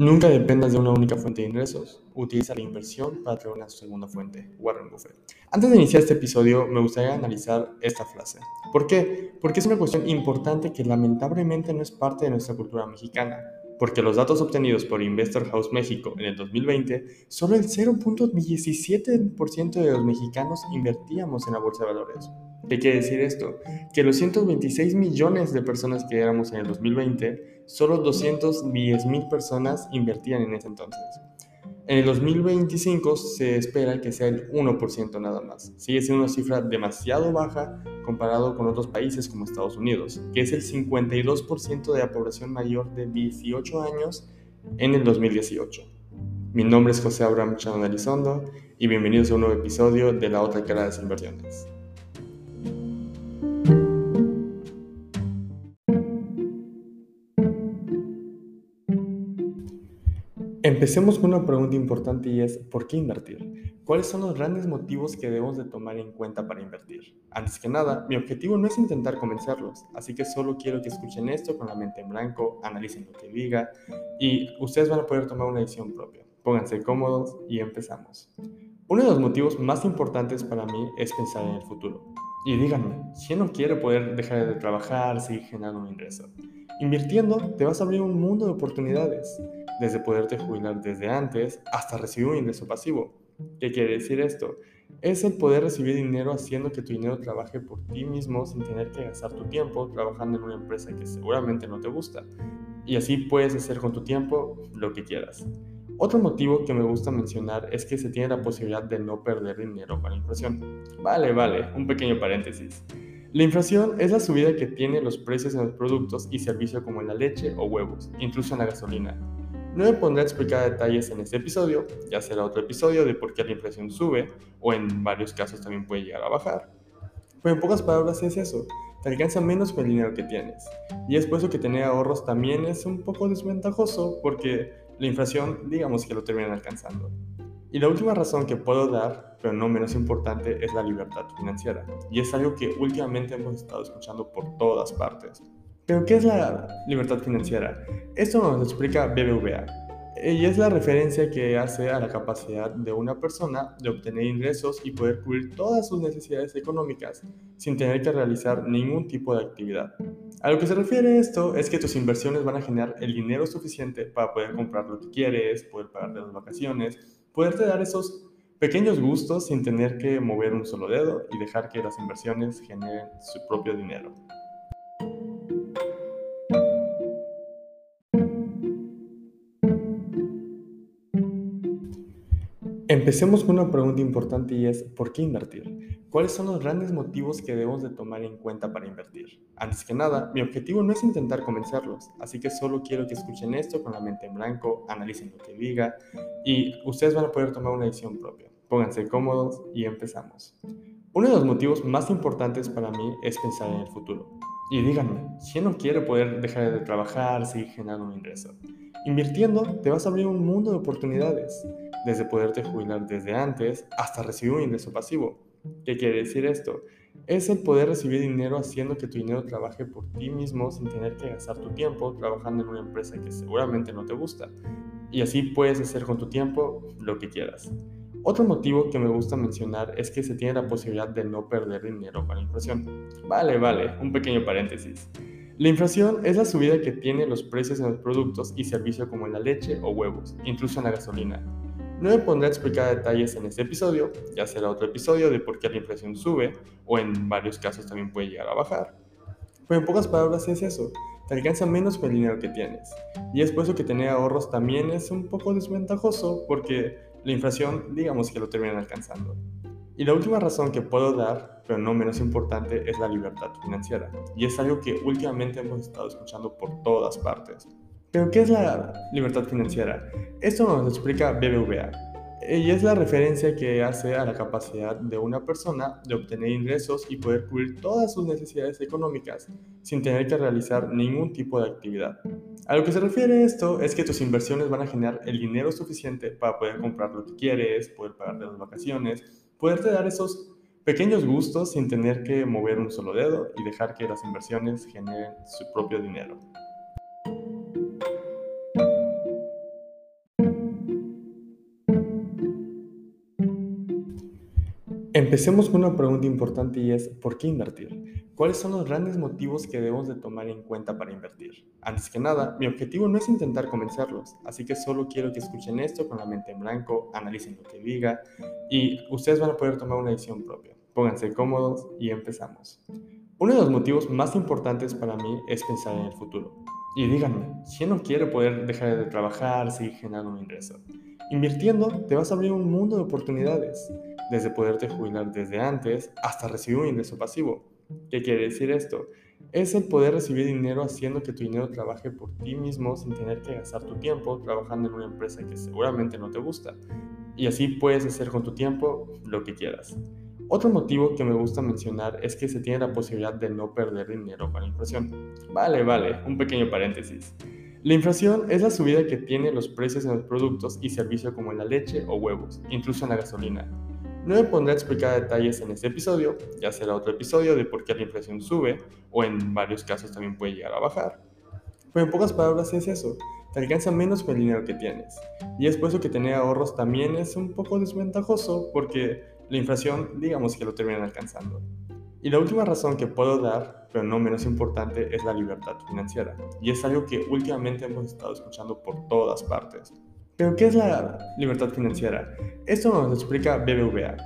Nunca dependas de una única fuente de ingresos. Utiliza la inversión para tener una segunda fuente. Warren Buffett. Antes de iniciar este episodio, me gustaría analizar esta frase. ¿Por qué? Porque es una cuestión importante que lamentablemente no es parte de nuestra cultura mexicana. Porque los datos obtenidos por Investor House México en el 2020, solo el 0.17% de los mexicanos invertíamos en la bolsa de valores. ¿Qué quiere decir esto? Que los 126 millones de personas que éramos en el 2020, solo 210 mil personas invertían en ese entonces. En el 2025 se espera que sea el 1% nada más. Sigue siendo una cifra demasiado baja comparado con otros países como Estados Unidos, que es el 52% de la población mayor de 18 años en el 2018. Mi nombre es José Abraham Chano Elizondo y bienvenidos a un nuevo episodio de La Otra Cara de las Inversiones. Empecemos con una pregunta importante y es ¿por qué invertir? ¿Cuáles son los grandes motivos que debemos de tomar en cuenta para invertir? Antes que nada, mi objetivo no es intentar convencerlos, así que solo quiero que escuchen esto con la mente en blanco, analicen lo que diga y ustedes van a poder tomar una decisión propia. Pónganse cómodos y empezamos. Uno de los motivos más importantes para mí es pensar en el futuro. Y díganme, ¿quién no quiere poder dejar de trabajar, seguir generando un ingreso? Invirtiendo te vas a abrir un mundo de oportunidades desde poderte jubilar desde antes hasta recibir un ingreso pasivo. ¿Qué quiere decir esto? Es el poder recibir dinero haciendo que tu dinero trabaje por ti mismo sin tener que gastar tu tiempo trabajando en una empresa que seguramente no te gusta. Y así puedes hacer con tu tiempo lo que quieras. Otro motivo que me gusta mencionar es que se tiene la posibilidad de no perder dinero con la inflación. Vale, vale, un pequeño paréntesis. La inflación es la subida que tienen los precios en los productos y servicios como en la leche o huevos, incluso en la gasolina. No me pondré a explicar detalles en este episodio, ya será otro episodio de por qué la inflación sube o en varios casos también puede llegar a bajar. Pero en pocas palabras es eso, te alcanza menos con el dinero que tienes. Y es por eso que tener ahorros también es un poco desventajoso porque la inflación digamos que lo terminan alcanzando. Y la última razón que puedo dar, pero no menos importante, es la libertad financiera. Y es algo que últimamente hemos estado escuchando por todas partes. Pero, ¿qué es la libertad financiera? Esto nos explica BBVA. Y es la referencia que hace a la capacidad de una persona de obtener ingresos y poder cubrir todas sus necesidades económicas sin tener que realizar ningún tipo de actividad. A lo que se refiere esto es que tus inversiones van a generar el dinero suficiente para poder comprar lo que quieres, poder pagarte las vacaciones, poderte dar esos pequeños gustos sin tener que mover un solo dedo y dejar que las inversiones generen su propio dinero. Empecemos con una pregunta importante y es ¿por qué invertir? ¿Cuáles son los grandes motivos que debemos de tomar en cuenta para invertir? Antes que nada, mi objetivo no es intentar convencerlos, así que solo quiero que escuchen esto con la mente en blanco, analicen lo que diga y ustedes van a poder tomar una decisión propia. Pónganse cómodos y empezamos. Uno de los motivos más importantes para mí es pensar en el futuro. Y díganme, ¿quién no quiere poder dejar de trabajar, seguir generando un ingreso? Invirtiendo te vas a abrir un mundo de oportunidades desde poderte jubilar desde antes hasta recibir un ingreso pasivo. ¿Qué quiere decir esto? Es el poder recibir dinero haciendo que tu dinero trabaje por ti mismo sin tener que gastar tu tiempo trabajando en una empresa que seguramente no te gusta. Y así puedes hacer con tu tiempo lo que quieras. Otro motivo que me gusta mencionar es que se tiene la posibilidad de no perder dinero con la inflación. Vale, vale, un pequeño paréntesis. La inflación es la subida que tienen los precios en los productos y servicios como en la leche o huevos, incluso en la gasolina. No me pondré a explicar detalles en este episodio, ya será otro episodio de por qué la inflación sube o en varios casos también puede llegar a bajar. Pero en pocas palabras es eso, te alcanza menos con el dinero que tienes. Y es por eso que tener ahorros también es un poco desventajoso porque la inflación digamos que lo terminan alcanzando. Y la última razón que puedo dar, pero no menos importante, es la libertad financiera. Y es algo que últimamente hemos estado escuchando por todas partes. Pero, ¿qué es la libertad financiera? Esto nos explica BBVA. Y es la referencia que hace a la capacidad de una persona de obtener ingresos y poder cubrir todas sus necesidades económicas sin tener que realizar ningún tipo de actividad. A lo que se refiere esto es que tus inversiones van a generar el dinero suficiente para poder comprar lo que quieres, poder pagarte las vacaciones, poderte dar esos pequeños gustos sin tener que mover un solo dedo y dejar que las inversiones generen su propio dinero. Empecemos con una pregunta importante y es, ¿por qué invertir? ¿Cuáles son los grandes motivos que debemos de tomar en cuenta para invertir? Antes que nada, mi objetivo no es intentar convencerlos, así que solo quiero que escuchen esto con la mente en blanco, analicen lo que diga y ustedes van a poder tomar una decisión propia. Pónganse cómodos y empezamos. Uno de los motivos más importantes para mí es pensar en el futuro. Y díganme, ¿quién no quiere poder dejar de trabajar, seguir generando un ingreso? Invirtiendo te vas a abrir un mundo de oportunidades desde poderte jubilar desde antes hasta recibir un ingreso pasivo. ¿Qué quiere decir esto? Es el poder recibir dinero haciendo que tu dinero trabaje por ti mismo sin tener que gastar tu tiempo trabajando en una empresa que seguramente no te gusta. Y así puedes hacer con tu tiempo lo que quieras. Otro motivo que me gusta mencionar es que se tiene la posibilidad de no perder dinero con la inflación. Vale, vale, un pequeño paréntesis. La inflación es la subida que tienen los precios en los productos y servicios como en la leche o huevos, incluso en la gasolina. No me pondré a explicar detalles en este episodio, ya será otro episodio de por qué la inflación sube o en varios casos también puede llegar a bajar. Pero en pocas palabras es eso, te alcanza menos con el dinero que tienes. Y es por eso que tener ahorros también es un poco desventajoso porque la inflación digamos que lo terminan alcanzando. Y la última razón que puedo dar, pero no menos importante, es la libertad financiera. Y es algo que últimamente hemos estado escuchando por todas partes. Pero, ¿qué es la libertad financiera? Esto nos explica BBVA.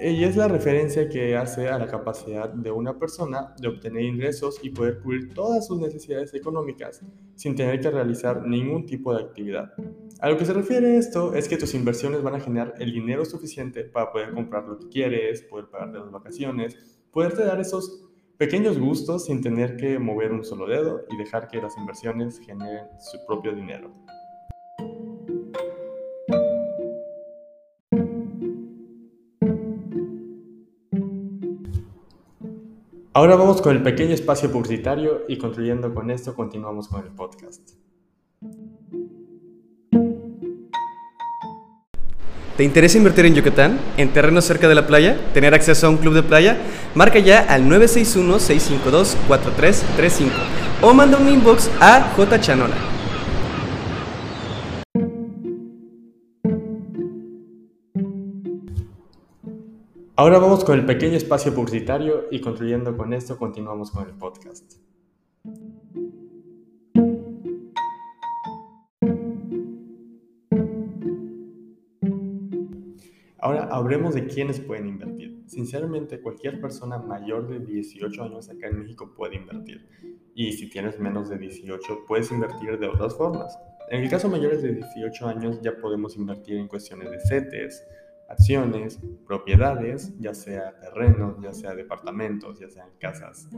Y es la referencia que hace a la capacidad de una persona de obtener ingresos y poder cubrir todas sus necesidades económicas sin tener que realizar ningún tipo de actividad. A lo que se refiere esto es que tus inversiones van a generar el dinero suficiente para poder comprar lo que quieres, poder pagarte las vacaciones, poderte dar esos pequeños gustos sin tener que mover un solo dedo y dejar que las inversiones generen su propio dinero. Ahora vamos con el pequeño espacio publicitario y concluyendo con esto continuamos con el podcast. ¿Te interesa invertir en Yucatán? ¿En terrenos cerca de la playa? ¿Tener acceso a un club de playa? Marca ya al 961-652-4335 o manda un inbox a J. Chanola. Ahora vamos con el pequeño espacio publicitario y concluyendo con esto continuamos con el podcast. Ahora hablemos de quiénes pueden invertir. Sinceramente, cualquier persona mayor de 18 años acá en México puede invertir. Y si tienes menos de 18, puedes invertir de otras formas. En el caso mayores de 18 años ya podemos invertir en cuestiones de CETES, acciones, propiedades, ya sea terrenos, ya sea departamentos, ya sean casas.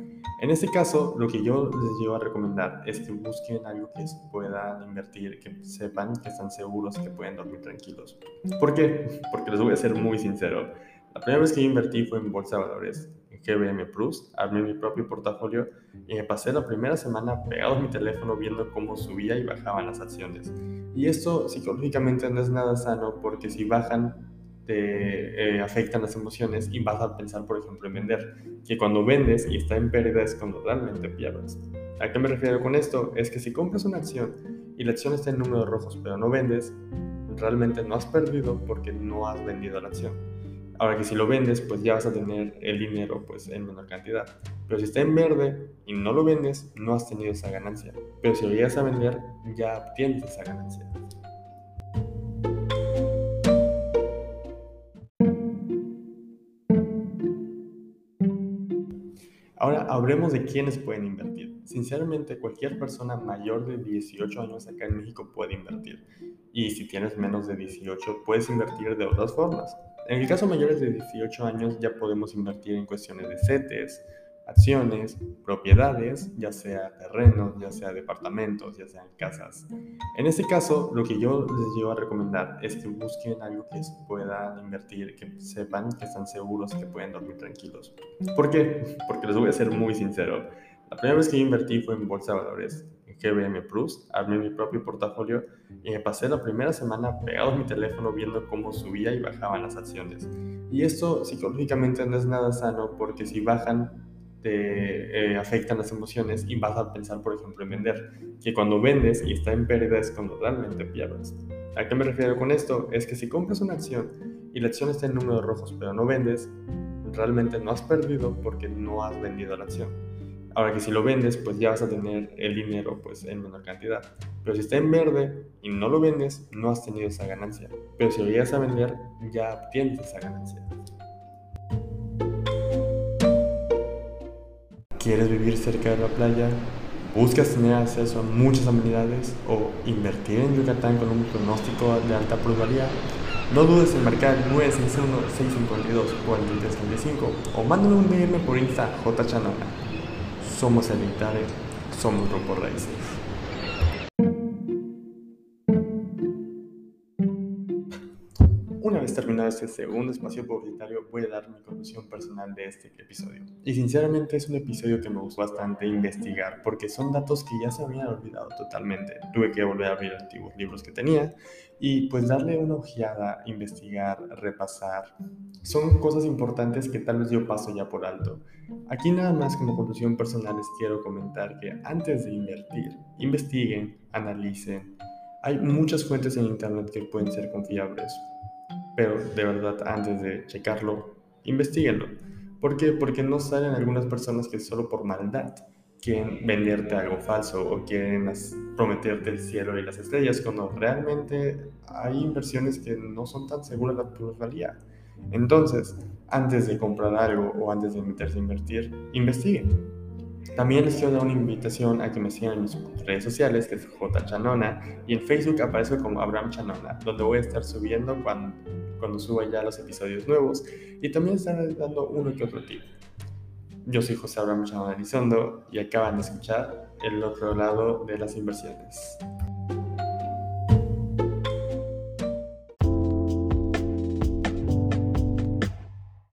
En este caso, lo que yo les llevo a recomendar es que busquen algo que puedan invertir, que sepan que están seguros que pueden dormir tranquilos. ¿Por qué? Porque les voy a ser muy sincero. La primera vez que yo invertí fue en bolsa de valores, en GBM Plus, armé mi propio portafolio y me pasé la primera semana pegado a mi teléfono viendo cómo subía y bajaban las acciones. Y esto psicológicamente no es nada sano porque si bajan te eh, afectan las emociones y vas a pensar, por ejemplo, en vender. Que cuando vendes y está en pérdida es cuando realmente pierdes. ¿A qué me refiero con esto? Es que si compras una acción y la acción está en números rojos pero no vendes, realmente no has perdido porque no has vendido la acción. Ahora que si lo vendes, pues ya vas a tener el dinero pues en menor cantidad. Pero si está en verde y no lo vendes, no has tenido esa ganancia. Pero si lo llegas a vender, ya obtienes esa ganancia. Ahora hablemos de quiénes pueden invertir. Sinceramente, cualquier persona mayor de 18 años acá en México puede invertir. Y si tienes menos de 18, puedes invertir de otras formas. En el caso mayores de 18 años ya podemos invertir en cuestiones de CETES, acciones, propiedades, ya sea terrenos, ya sea departamentos, ya sean casas. En este caso, lo que yo les llevo a recomendar es que busquen algo que puedan invertir, que sepan que están seguros que pueden dormir tranquilos. ¿Por qué? Porque les voy a ser muy sincero. La primera vez que yo invertí fue en bolsa de valores, en GBM Plus, armé mi propio portafolio y me pasé la primera semana pegado a mi teléfono viendo cómo subía y bajaban las acciones. Y esto psicológicamente no es nada sano porque si bajan te eh, afectan las emociones y vas a pensar, por ejemplo, en vender. Que cuando vendes y está en pérdida es cuando realmente pierdes. ¿A qué me refiero con esto? Es que si compras una acción y la acción está en números rojos, pero no vendes, realmente no has perdido porque no has vendido la acción. Ahora que si lo vendes, pues ya vas a tener el dinero pues en menor cantidad. Pero si está en verde y no lo vendes, no has tenido esa ganancia. Pero si lo llegas a vender, ya obtienes esa ganancia. ¿Quieres vivir cerca de la playa? ¿Buscas tener acceso a muchas amenidades o invertir en Yucatán con un pronóstico de alta plusvalía? No dudes en marcar 961-652-4335 o mándame un DM por Insta JChanona. Somos el Itare, somos Grupo Raíces. Terminado este segundo espacio publicitario, voy a dar mi conclusión personal de este episodio. Y sinceramente es un episodio que me gustó bastante investigar, porque son datos que ya se habían olvidado totalmente. Tuve que volver a abrir antiguos libros que tenía y pues darle una ojeada, investigar, repasar. Son cosas importantes que tal vez yo paso ya por alto. Aquí nada más como conclusión personal les quiero comentar que antes de invertir, investiguen, analicen. Hay muchas fuentes en internet que pueden ser confiables pero de verdad antes de checarlo, investiguenlo. ¿Por qué? Porque no salen algunas personas que solo por maldad quieren venderte algo falso o quieren prometerte el cielo y las estrellas cuando realmente hay inversiones que no son tan seguras la plusvalía. Entonces, antes de comprar algo o antes de meterse a invertir, investiguen. También les quiero dar una invitación a que me sigan en mis redes sociales, que es J Chanona, y en Facebook aparezco como Abraham Chanona, donde voy a estar subiendo cuando cuando suba ya los episodios nuevos y también están dando uno que otro tip. Yo soy José Abraham Elizondo y acaban de escuchar el otro lado de las inversiones.